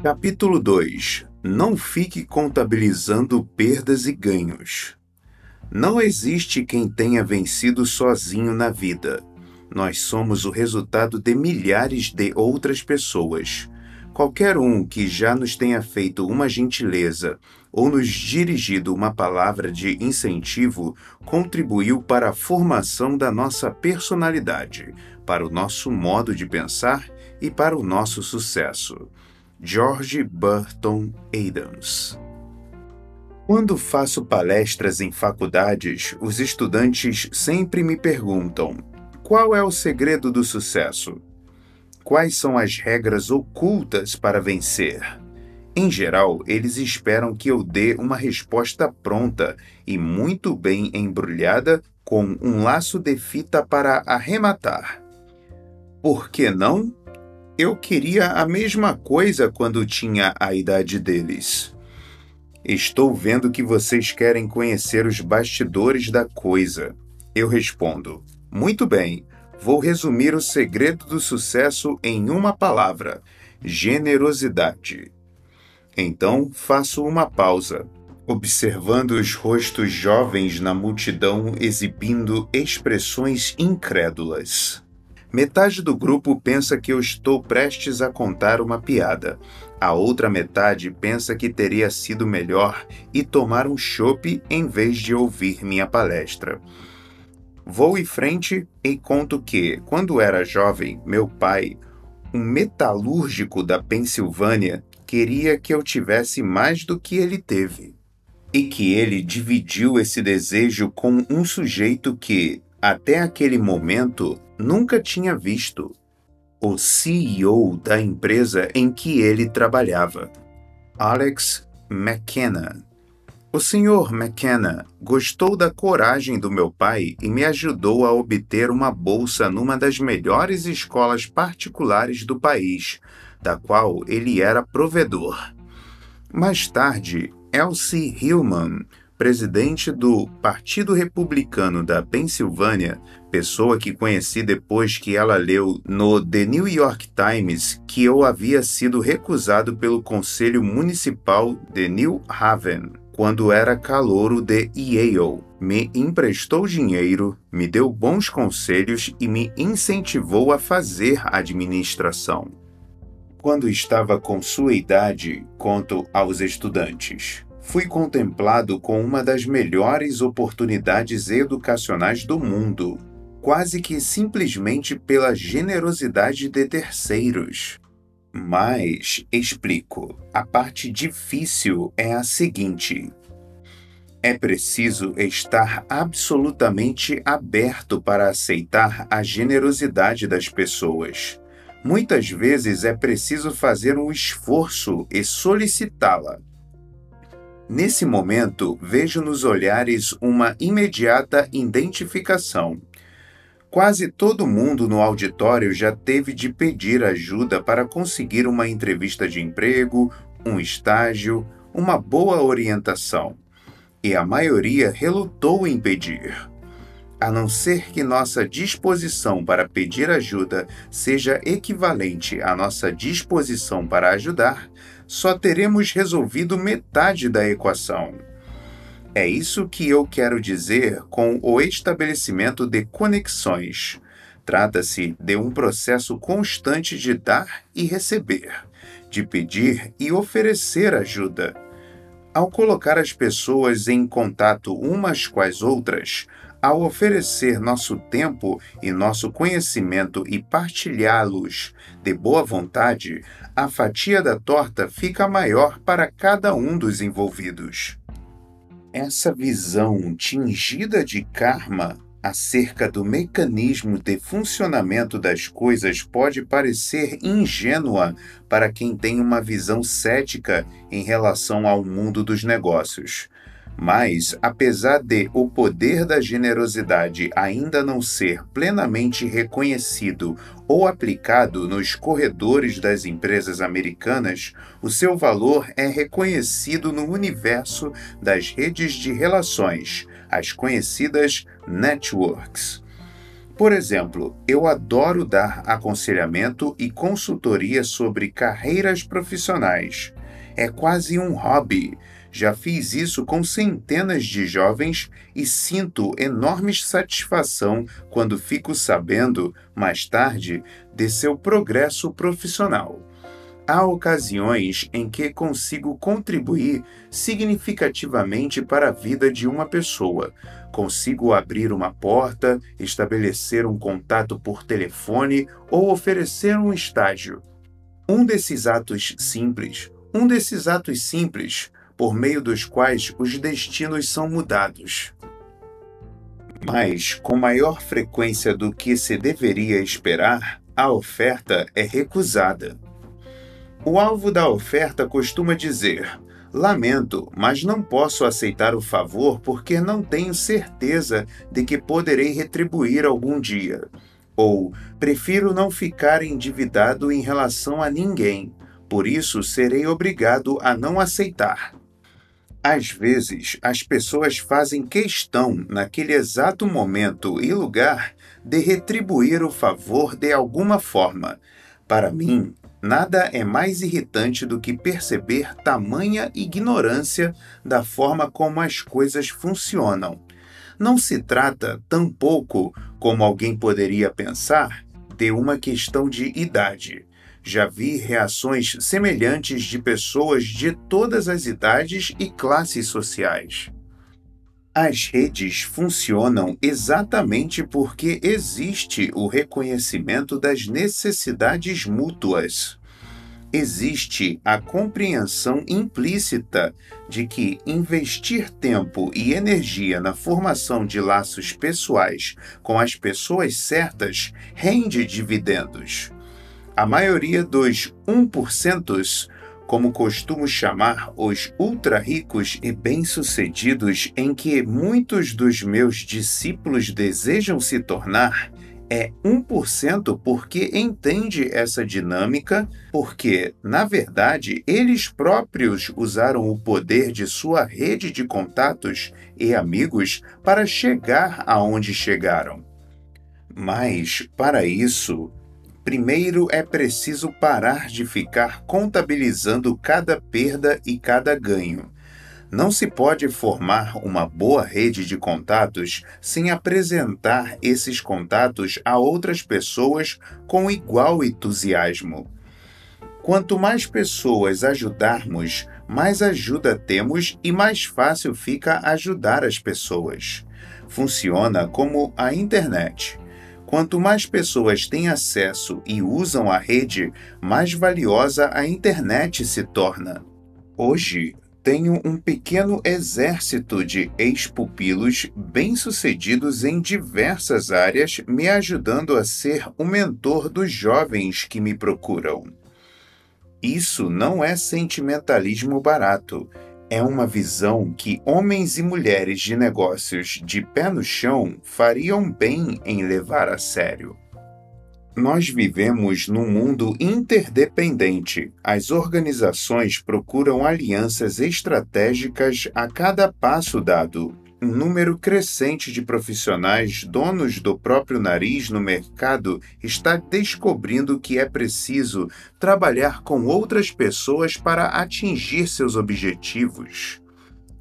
Capítulo 2 Não fique contabilizando perdas e ganhos. Não existe quem tenha vencido sozinho na vida. Nós somos o resultado de milhares de outras pessoas. Qualquer um que já nos tenha feito uma gentileza ou nos dirigido uma palavra de incentivo contribuiu para a formação da nossa personalidade, para o nosso modo de pensar e para o nosso sucesso. George Burton Adams quando faço palestras em faculdades, os estudantes sempre me perguntam: qual é o segredo do sucesso? Quais são as regras ocultas para vencer? Em geral, eles esperam que eu dê uma resposta pronta e muito bem embrulhada com um laço de fita para arrematar. Por que não? Eu queria a mesma coisa quando tinha a idade deles. Estou vendo que vocês querem conhecer os bastidores da coisa. Eu respondo: Muito bem, vou resumir o segredo do sucesso em uma palavra: generosidade. Então faço uma pausa, observando os rostos jovens na multidão exibindo expressões incrédulas. Metade do grupo pensa que eu estou prestes a contar uma piada. A outra metade pensa que teria sido melhor e tomar um chope em vez de ouvir minha palestra. Vou em frente e conto que, quando era jovem, meu pai, um metalúrgico da Pensilvânia, queria que eu tivesse mais do que ele teve. E que ele dividiu esse desejo com um sujeito que, até aquele momento, nunca tinha visto. O CEO da empresa em que ele trabalhava, Alex McKenna. O Sr. McKenna gostou da coragem do meu pai e me ajudou a obter uma bolsa numa das melhores escolas particulares do país, da qual ele era provedor. Mais tarde, Elsie Hillman, presidente do Partido Republicano da Pensilvânia, pessoa que conheci depois que ela leu no The New York Times que eu havia sido recusado pelo Conselho Municipal de New Haven quando era calouro de Yale. Me emprestou dinheiro, me deu bons conselhos e me incentivou a fazer administração quando estava com sua idade, conto aos estudantes. Fui contemplado com uma das melhores oportunidades educacionais do mundo, quase que simplesmente pela generosidade de terceiros. Mas, explico, a parte difícil é a seguinte: é preciso estar absolutamente aberto para aceitar a generosidade das pessoas muitas vezes é preciso fazer um esforço e solicitá-la. Nesse momento, vejo nos olhares uma imediata identificação. Quase todo mundo no auditório já teve de pedir ajuda para conseguir uma entrevista de emprego, um estágio, uma boa orientação. E a maioria relutou em pedir a não ser que nossa disposição para pedir ajuda seja equivalente à nossa disposição para ajudar, só teremos resolvido metade da equação. É isso que eu quero dizer com o estabelecimento de conexões. Trata-se de um processo constante de dar e receber, de pedir e oferecer ajuda. Ao colocar as pessoas em contato umas com as outras, ao oferecer nosso tempo e nosso conhecimento e partilhá-los de boa vontade, a fatia da torta fica maior para cada um dos envolvidos. Essa visão tingida de karma acerca do mecanismo de funcionamento das coisas pode parecer ingênua para quem tem uma visão cética em relação ao mundo dos negócios. Mas, apesar de o poder da generosidade ainda não ser plenamente reconhecido ou aplicado nos corredores das empresas americanas, o seu valor é reconhecido no universo das redes de relações, as conhecidas networks. Por exemplo, eu adoro dar aconselhamento e consultoria sobre carreiras profissionais. É quase um hobby. Já fiz isso com centenas de jovens e sinto enorme satisfação quando fico sabendo, mais tarde, de seu progresso profissional. Há ocasiões em que consigo contribuir significativamente para a vida de uma pessoa. Consigo abrir uma porta, estabelecer um contato por telefone ou oferecer um estágio. Um desses atos simples, um desses atos simples, por meio dos quais os destinos são mudados. Mas, com maior frequência do que se deveria esperar, a oferta é recusada. O alvo da oferta costuma dizer: Lamento, mas não posso aceitar o favor porque não tenho certeza de que poderei retribuir algum dia. Ou, prefiro não ficar endividado em relação a ninguém, por isso serei obrigado a não aceitar. Às vezes, as pessoas fazem questão, naquele exato momento e lugar, de retribuir o favor de alguma forma. Para mim, Nada é mais irritante do que perceber tamanha ignorância da forma como as coisas funcionam. Não se trata, tampouco, como alguém poderia pensar, de uma questão de idade. Já vi reações semelhantes de pessoas de todas as idades e classes sociais. As redes funcionam exatamente porque existe o reconhecimento das necessidades mútuas. Existe a compreensão implícita de que investir tempo e energia na formação de laços pessoais com as pessoas certas rende dividendos. A maioria dos 1% como costumo chamar os ultra-ricos e bem-sucedidos em que muitos dos meus discípulos desejam se tornar, é 1% porque entende essa dinâmica, porque, na verdade, eles próprios usaram o poder de sua rede de contatos e amigos para chegar aonde chegaram. Mas, para isso, Primeiro é preciso parar de ficar contabilizando cada perda e cada ganho. Não se pode formar uma boa rede de contatos sem apresentar esses contatos a outras pessoas com igual entusiasmo. Quanto mais pessoas ajudarmos, mais ajuda temos e mais fácil fica ajudar as pessoas. Funciona como a internet. Quanto mais pessoas têm acesso e usam a rede, mais valiosa a internet se torna. Hoje, tenho um pequeno exército de ex-pupilos bem-sucedidos em diversas áreas me ajudando a ser o mentor dos jovens que me procuram. Isso não é sentimentalismo barato é uma visão que homens e mulheres de negócios de pé no chão fariam bem em levar a sério. Nós vivemos num mundo interdependente. As organizações procuram alianças estratégicas a cada passo dado, um número crescente de profissionais donos do próprio nariz no mercado está descobrindo que é preciso trabalhar com outras pessoas para atingir seus objetivos.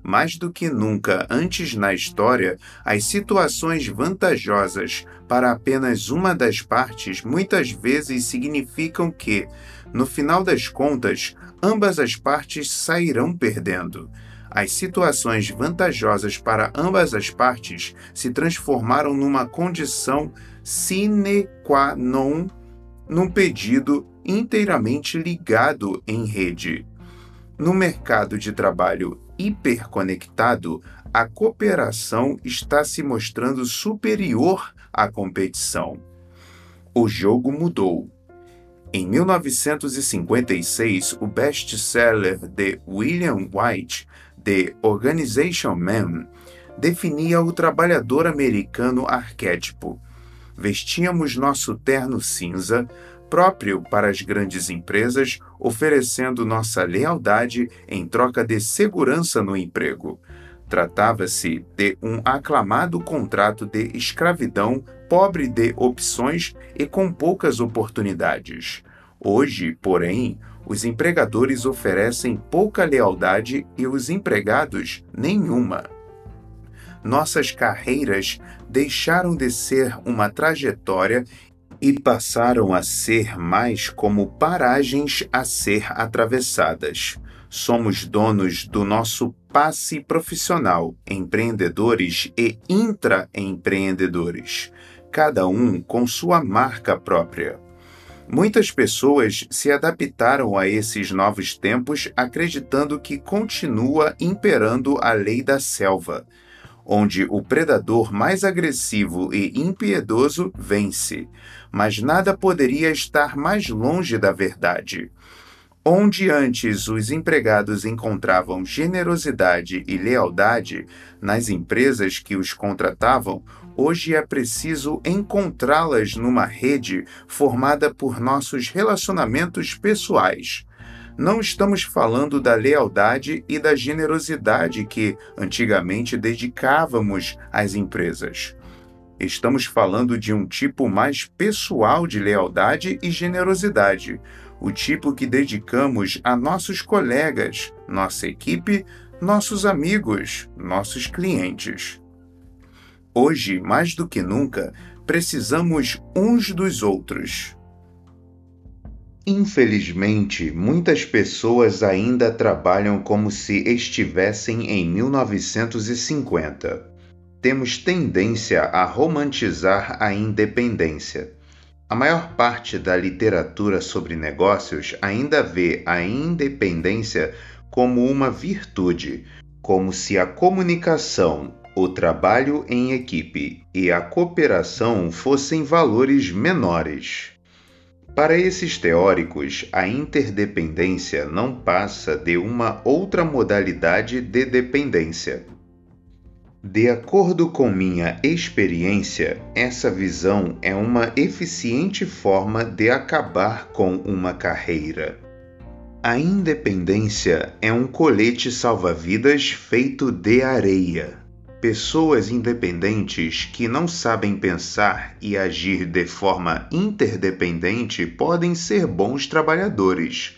Mais do que nunca antes na história, as situações vantajosas para apenas uma das partes muitas vezes significam que, no final das contas, ambas as partes sairão perdendo as situações vantajosas para ambas as partes se transformaram numa condição sine qua non num pedido inteiramente ligado em rede. No mercado de trabalho hiperconectado, a cooperação está se mostrando superior à competição. O jogo mudou. Em 1956, o best-seller de William White The Organization Man definia o trabalhador americano arquétipo. Vestíamos nosso terno cinza, próprio para as grandes empresas, oferecendo nossa lealdade em troca de segurança no emprego. Tratava-se de um aclamado contrato de escravidão pobre de opções e com poucas oportunidades. Hoje, porém, os empregadores oferecem pouca lealdade e os empregados nenhuma. Nossas carreiras deixaram de ser uma trajetória e passaram a ser mais como paragens a ser atravessadas. Somos donos do nosso passe profissional, empreendedores e intraempreendedores, cada um com sua marca própria. Muitas pessoas se adaptaram a esses novos tempos acreditando que continua imperando a lei da selva, onde o predador mais agressivo e impiedoso vence. Mas nada poderia estar mais longe da verdade. Onde antes os empregados encontravam generosidade e lealdade nas empresas que os contratavam, hoje é preciso encontrá-las numa rede formada por nossos relacionamentos pessoais. Não estamos falando da lealdade e da generosidade que antigamente dedicávamos às empresas. Estamos falando de um tipo mais pessoal de lealdade e generosidade, o tipo que dedicamos a nossos colegas, nossa equipe, nossos amigos, nossos clientes. Hoje, mais do que nunca, precisamos uns dos outros. Infelizmente, muitas pessoas ainda trabalham como se estivessem em 1950. Temos tendência a romantizar a independência. A maior parte da literatura sobre negócios ainda vê a independência como uma virtude, como se a comunicação, o trabalho em equipe e a cooperação fossem valores menores. Para esses teóricos, a interdependência não passa de uma outra modalidade de dependência. De acordo com minha experiência, essa visão é uma eficiente forma de acabar com uma carreira. A independência é um colete salva-vidas feito de areia. Pessoas independentes que não sabem pensar e agir de forma interdependente podem ser bons trabalhadores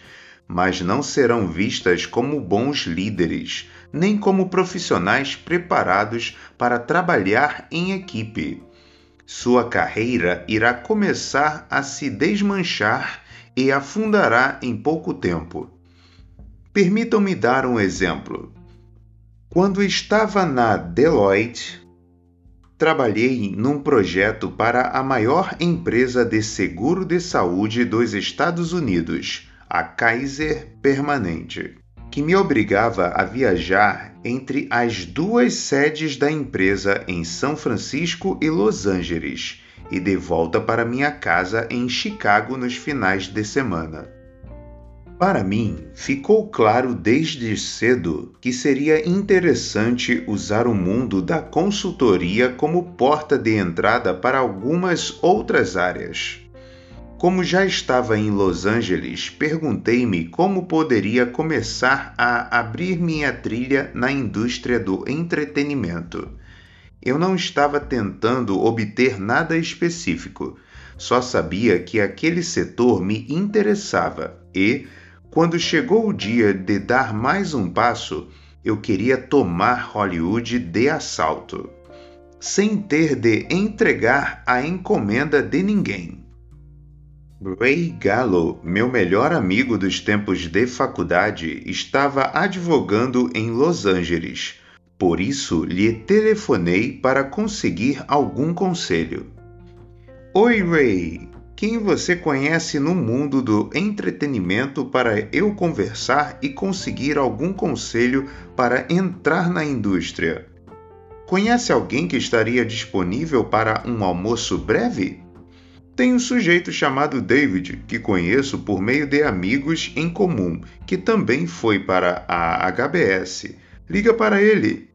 mas não serão vistas como bons líderes, nem como profissionais preparados para trabalhar em equipe. Sua carreira irá começar a se desmanchar e afundará em pouco tempo. Permitam-me dar um exemplo. Quando estava na Deloitte, trabalhei num projeto para a maior empresa de seguro de saúde dos Estados Unidos a Kaiser Permanente, que me obrigava a viajar entre as duas sedes da empresa em São Francisco e Los Angeles e de volta para minha casa em Chicago nos finais de semana. Para mim, ficou claro desde cedo que seria interessante usar o mundo da consultoria como porta de entrada para algumas outras áreas. Como já estava em Los Angeles, perguntei-me como poderia começar a abrir minha trilha na indústria do entretenimento. Eu não estava tentando obter nada específico, só sabia que aquele setor me interessava e, quando chegou o dia de dar mais um passo, eu queria tomar Hollywood de assalto, sem ter de entregar a encomenda de ninguém. Ray Gallo, meu melhor amigo dos tempos de faculdade, estava advogando em Los Angeles. Por isso, lhe telefonei para conseguir algum conselho. Oi, Ray! Quem você conhece no mundo do entretenimento para eu conversar e conseguir algum conselho para entrar na indústria? Conhece alguém que estaria disponível para um almoço breve? Tem um sujeito chamado David, que conheço por meio de amigos em comum, que também foi para a HBS. Liga para ele.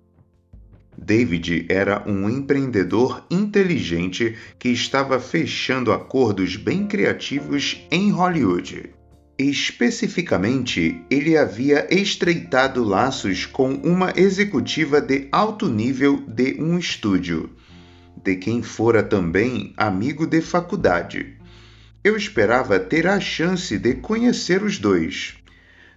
David era um empreendedor inteligente que estava fechando acordos bem criativos em Hollywood. Especificamente, ele havia estreitado laços com uma executiva de alto nível de um estúdio, de quem fora também amigo de faculdade. Eu esperava ter a chance de conhecer os dois.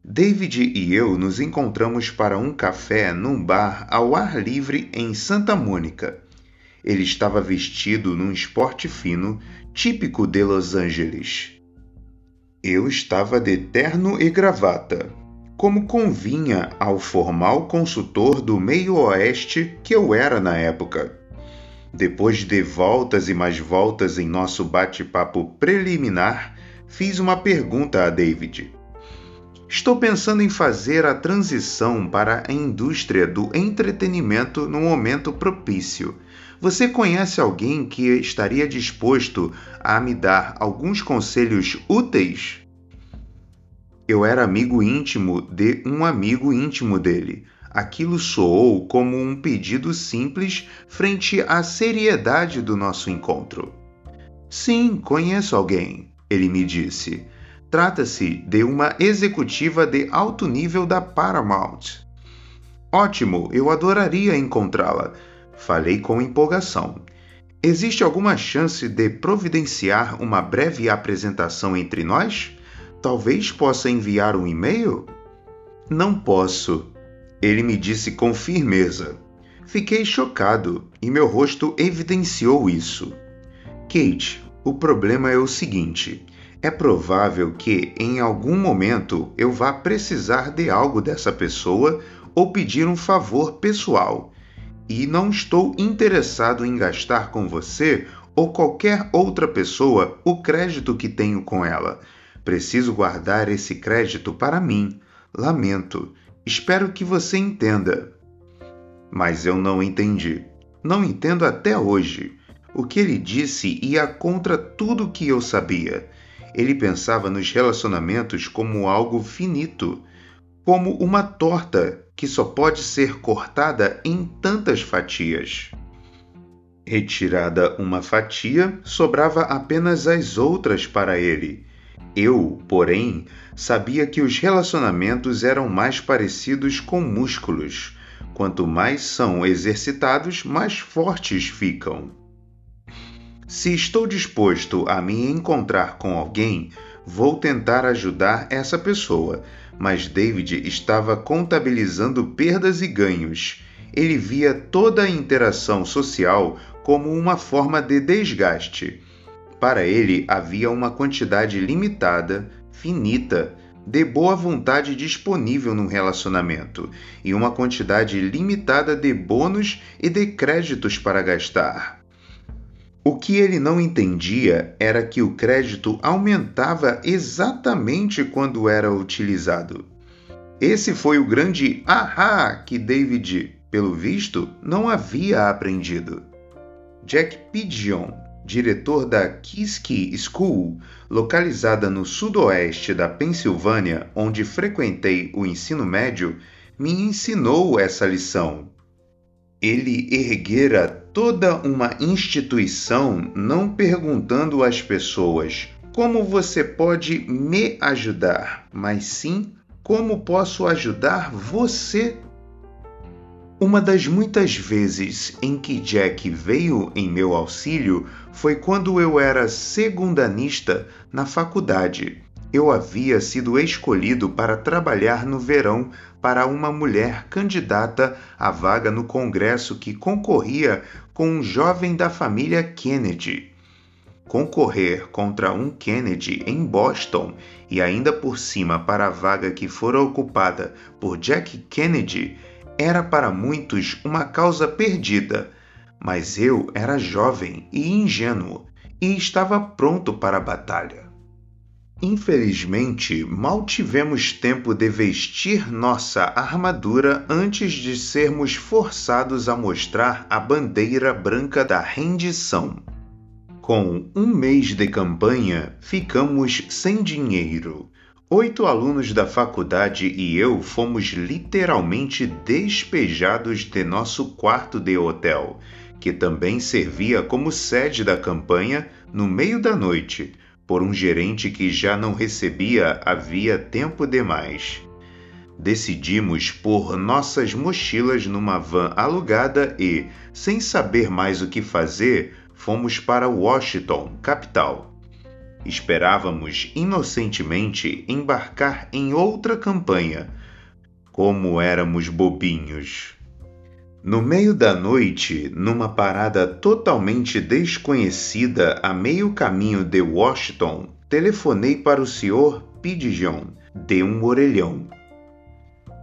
David e eu nos encontramos para um café num bar ao ar livre em Santa Mônica. Ele estava vestido num esporte fino, típico de Los Angeles. Eu estava de terno e gravata, como convinha ao formal consultor do meio-oeste que eu era na época. Depois de voltas e mais voltas em nosso bate-papo preliminar, fiz uma pergunta a David. Estou pensando em fazer a transição para a indústria do entretenimento no momento propício. Você conhece alguém que estaria disposto a me dar alguns conselhos úteis? Eu era amigo íntimo de um amigo íntimo dele. Aquilo soou como um pedido simples frente à seriedade do nosso encontro. Sim, conheço alguém, ele me disse. Trata-se de uma executiva de alto nível da Paramount. Ótimo, eu adoraria encontrá-la. Falei com empolgação. Existe alguma chance de providenciar uma breve apresentação entre nós? Talvez possa enviar um e-mail? Não posso, ele me disse com firmeza. Fiquei chocado e meu rosto evidenciou isso. Kate, o problema é o seguinte: é provável que em algum momento eu vá precisar de algo dessa pessoa ou pedir um favor pessoal e não estou interessado em gastar com você ou qualquer outra pessoa o crédito que tenho com ela. Preciso guardar esse crédito para mim. Lamento. Espero que você entenda. Mas eu não entendi. Não entendo até hoje. O que ele disse ia contra tudo que eu sabia. Ele pensava nos relacionamentos como algo finito, como uma torta que só pode ser cortada em tantas fatias. Retirada uma fatia, sobrava apenas as outras para ele. Eu, porém, sabia que os relacionamentos eram mais parecidos com músculos. Quanto mais são exercitados, mais fortes ficam. Se estou disposto a me encontrar com alguém, vou tentar ajudar essa pessoa, mas David estava contabilizando perdas e ganhos. Ele via toda a interação social como uma forma de desgaste. Para ele havia uma quantidade limitada, finita, de boa vontade disponível no relacionamento e uma quantidade limitada de bônus e de créditos para gastar. O que ele não entendia era que o crédito aumentava exatamente quando era utilizado. Esse foi o grande ahá que David, pelo visto, não havia aprendido. Jack Pigeon, diretor da Kiski School, localizada no sudoeste da Pensilvânia, onde frequentei o ensino médio, me ensinou essa lição ele erguera toda uma instituição não perguntando às pessoas como você pode me ajudar, mas sim como posso ajudar você. Uma das muitas vezes em que Jack veio em meu auxílio foi quando eu era segundanista na faculdade. Eu havia sido escolhido para trabalhar no verão para uma mulher candidata à vaga no Congresso que concorria com um jovem da família Kennedy. Concorrer contra um Kennedy em Boston e ainda por cima para a vaga que fora ocupada por Jack Kennedy era para muitos uma causa perdida, mas eu era jovem e ingênuo e estava pronto para a batalha. Infelizmente, mal tivemos tempo de vestir nossa armadura antes de sermos forçados a mostrar a bandeira branca da rendição. Com um mês de campanha, ficamos sem dinheiro. Oito alunos da faculdade e eu fomos literalmente despejados de nosso quarto de hotel, que também servia como sede da campanha, no meio da noite por um gerente que já não recebia havia tempo demais. Decidimos pôr nossas mochilas numa van alugada e, sem saber mais o que fazer, fomos para Washington, capital. Esperávamos inocentemente embarcar em outra campanha. Como éramos bobinhos! No meio da noite, numa parada totalmente desconhecida a meio caminho de Washington, telefonei para o Sr. Pidgeon de um orelhão.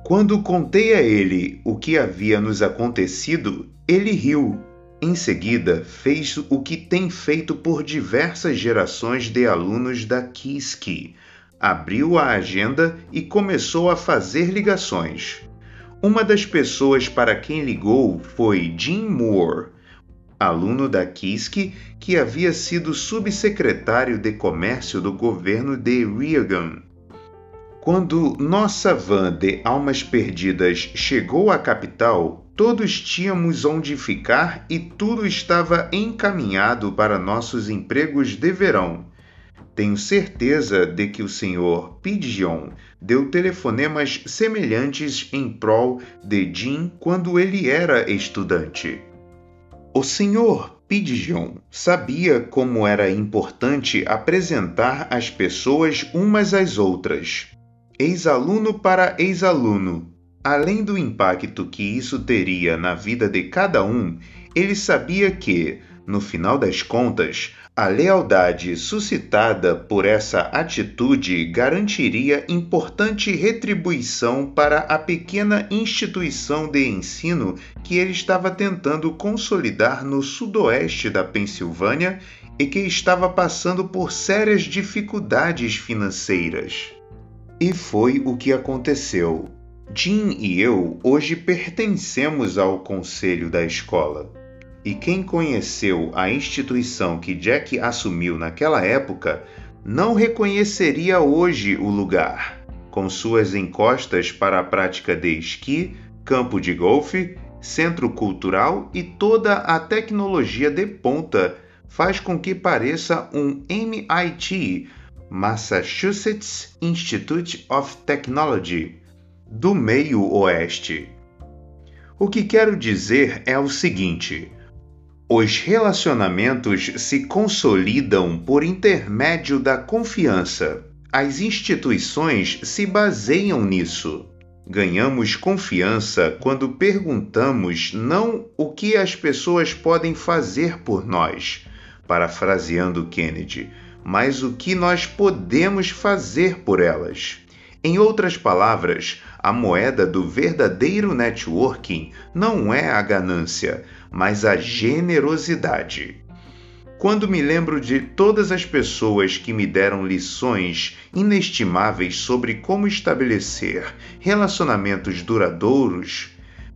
Quando contei a ele o que havia nos acontecido, ele riu. Em seguida, fez o que tem feito por diversas gerações de alunos da Kiski. Abriu a agenda e começou a fazer ligações. Uma das pessoas para quem ligou foi Jim Moore, aluno da Kiski que havia sido subsecretário de comércio do governo de Reagan. Quando nossa van de almas perdidas chegou à capital, todos tínhamos onde ficar e tudo estava encaminhado para nossos empregos de verão. Tenho certeza de que o Sr. Pidgeon deu telefonemas semelhantes em prol de Jim quando ele era estudante. O Sr. Pidgeon sabia como era importante apresentar as pessoas umas às outras. Ex-aluno para ex-aluno. Além do impacto que isso teria na vida de cada um, ele sabia que, no final das contas, a lealdade suscitada por essa atitude garantiria importante retribuição para a pequena instituição de ensino que ele estava tentando consolidar no sudoeste da Pensilvânia e que estava passando por sérias dificuldades financeiras. E foi o que aconteceu. Jim e eu hoje pertencemos ao conselho da escola. E quem conheceu a instituição que Jack assumiu naquela época não reconheceria hoje o lugar, com suas encostas para a prática de esqui, campo de golfe, centro cultural e toda a tecnologia de ponta faz com que pareça um MIT, Massachusetts Institute of Technology, do meio oeste. O que quero dizer é o seguinte: os relacionamentos se consolidam por intermédio da confiança. As instituições se baseiam nisso. Ganhamos confiança quando perguntamos não o que as pessoas podem fazer por nós, parafraseando Kennedy, mas o que nós podemos fazer por elas. Em outras palavras, a moeda do verdadeiro networking não é a ganância, mas a generosidade. Quando me lembro de todas as pessoas que me deram lições inestimáveis sobre como estabelecer relacionamentos duradouros,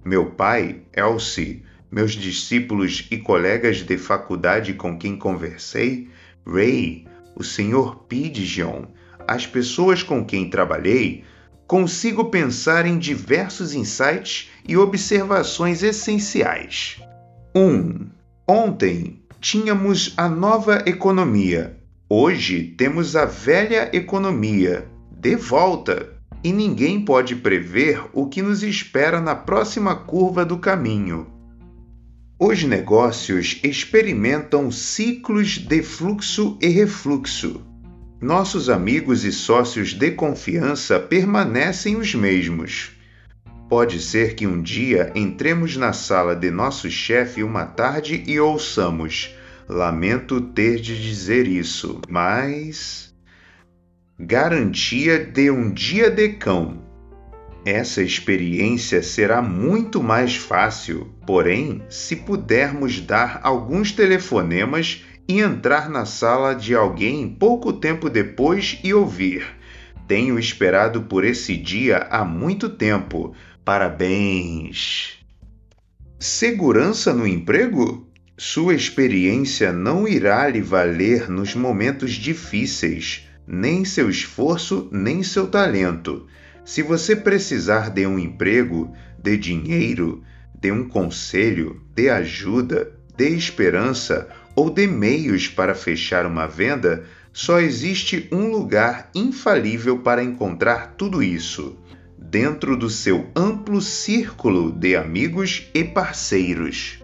meu pai, Elsie, meus discípulos e colegas de faculdade com quem conversei, Ray, o Sr. Pidgeon, as pessoas com quem trabalhei, consigo pensar em diversos insights e observações essenciais. 1. Um, ontem tínhamos a nova economia. Hoje temos a velha economia. De volta. E ninguém pode prever o que nos espera na próxima curva do caminho. Os negócios experimentam ciclos de fluxo e refluxo nossos amigos e sócios de confiança permanecem os mesmos. Pode ser que um dia entremos na sala de nosso chefe uma tarde e ouçamos: Lamento ter de dizer isso, mas. Garantia de um dia de cão. Essa experiência será muito mais fácil, porém, se pudermos dar alguns telefonemas e entrar na sala de alguém pouco tempo depois e ouvir: Tenho esperado por esse dia há muito tempo. Parabéns! Segurança no emprego? Sua experiência não irá lhe valer nos momentos difíceis, nem seu esforço, nem seu talento. Se você precisar de um emprego, de dinheiro, de um conselho, de ajuda, de esperança ou de meios para fechar uma venda, Só existe um lugar infalível para encontrar tudo isso: dentro do seu amplo círculo de amigos e parceiros.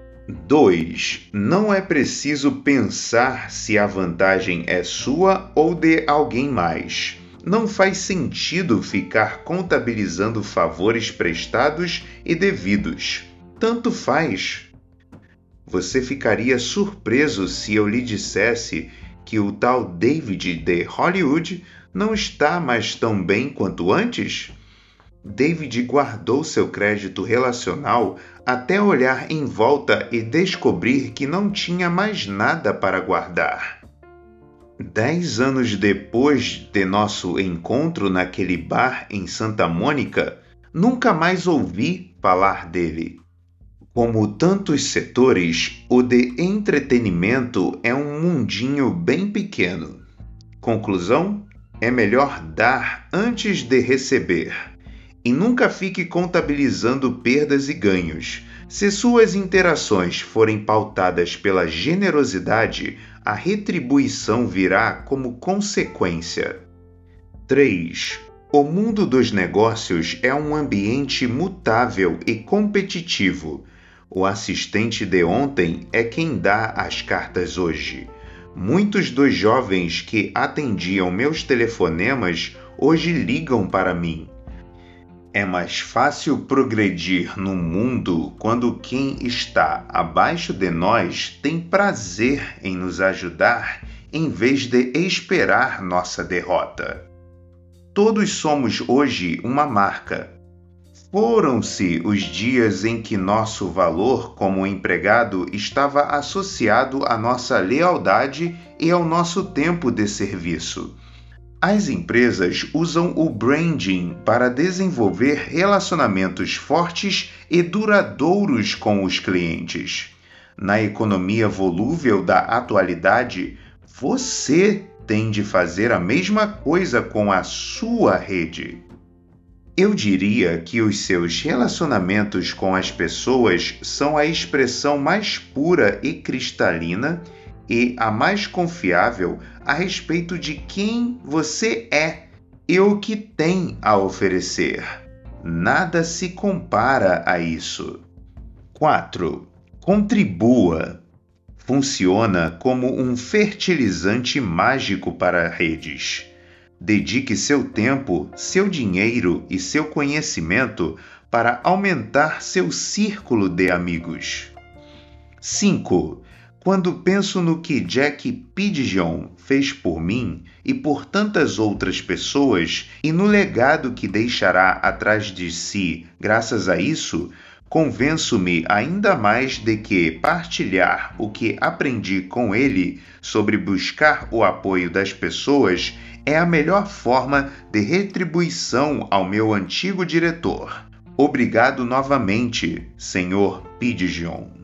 2. Não é preciso pensar se a vantagem é sua ou de alguém mais. Não faz sentido ficar contabilizando favores prestados e devidos. Tanto faz. Você ficaria surpreso se eu lhe dissesse que o tal David de Hollywood não está mais tão bem quanto antes? David guardou seu crédito relacional até olhar em volta e descobrir que não tinha mais nada para guardar. Dez anos depois de nosso encontro naquele bar em Santa Mônica, nunca mais ouvi falar dele. Como tantos setores, o de entretenimento é um mundinho bem pequeno. Conclusão? É melhor dar antes de receber. E nunca fique contabilizando perdas e ganhos. Se suas interações forem pautadas pela generosidade, a retribuição virá como consequência. 3. O mundo dos negócios é um ambiente mutável e competitivo. O assistente de ontem é quem dá as cartas hoje. Muitos dos jovens que atendiam meus telefonemas hoje ligam para mim. É mais fácil progredir no mundo quando quem está abaixo de nós tem prazer em nos ajudar em vez de esperar nossa derrota. Todos somos hoje uma marca. Foram-se os dias em que nosso valor como empregado estava associado à nossa lealdade e ao nosso tempo de serviço. As empresas usam o branding para desenvolver relacionamentos fortes e duradouros com os clientes. Na economia volúvel da atualidade, você tem de fazer a mesma coisa com a sua rede. Eu diria que os seus relacionamentos com as pessoas são a expressão mais pura e cristalina e a mais confiável a respeito de quem você é e o que tem a oferecer. Nada se compara a isso. 4. Contribua. Funciona como um fertilizante mágico para redes. Dedique seu tempo, seu dinheiro e seu conhecimento para aumentar seu círculo de amigos. 5 quando penso no que Jack Pidgeon fez por mim e por tantas outras pessoas e no legado que deixará atrás de si graças a isso, convenço-me ainda mais de que partilhar o que aprendi com ele sobre buscar o apoio das pessoas é a melhor forma de retribuição ao meu antigo diretor. Obrigado novamente, Sr. Pidgeon.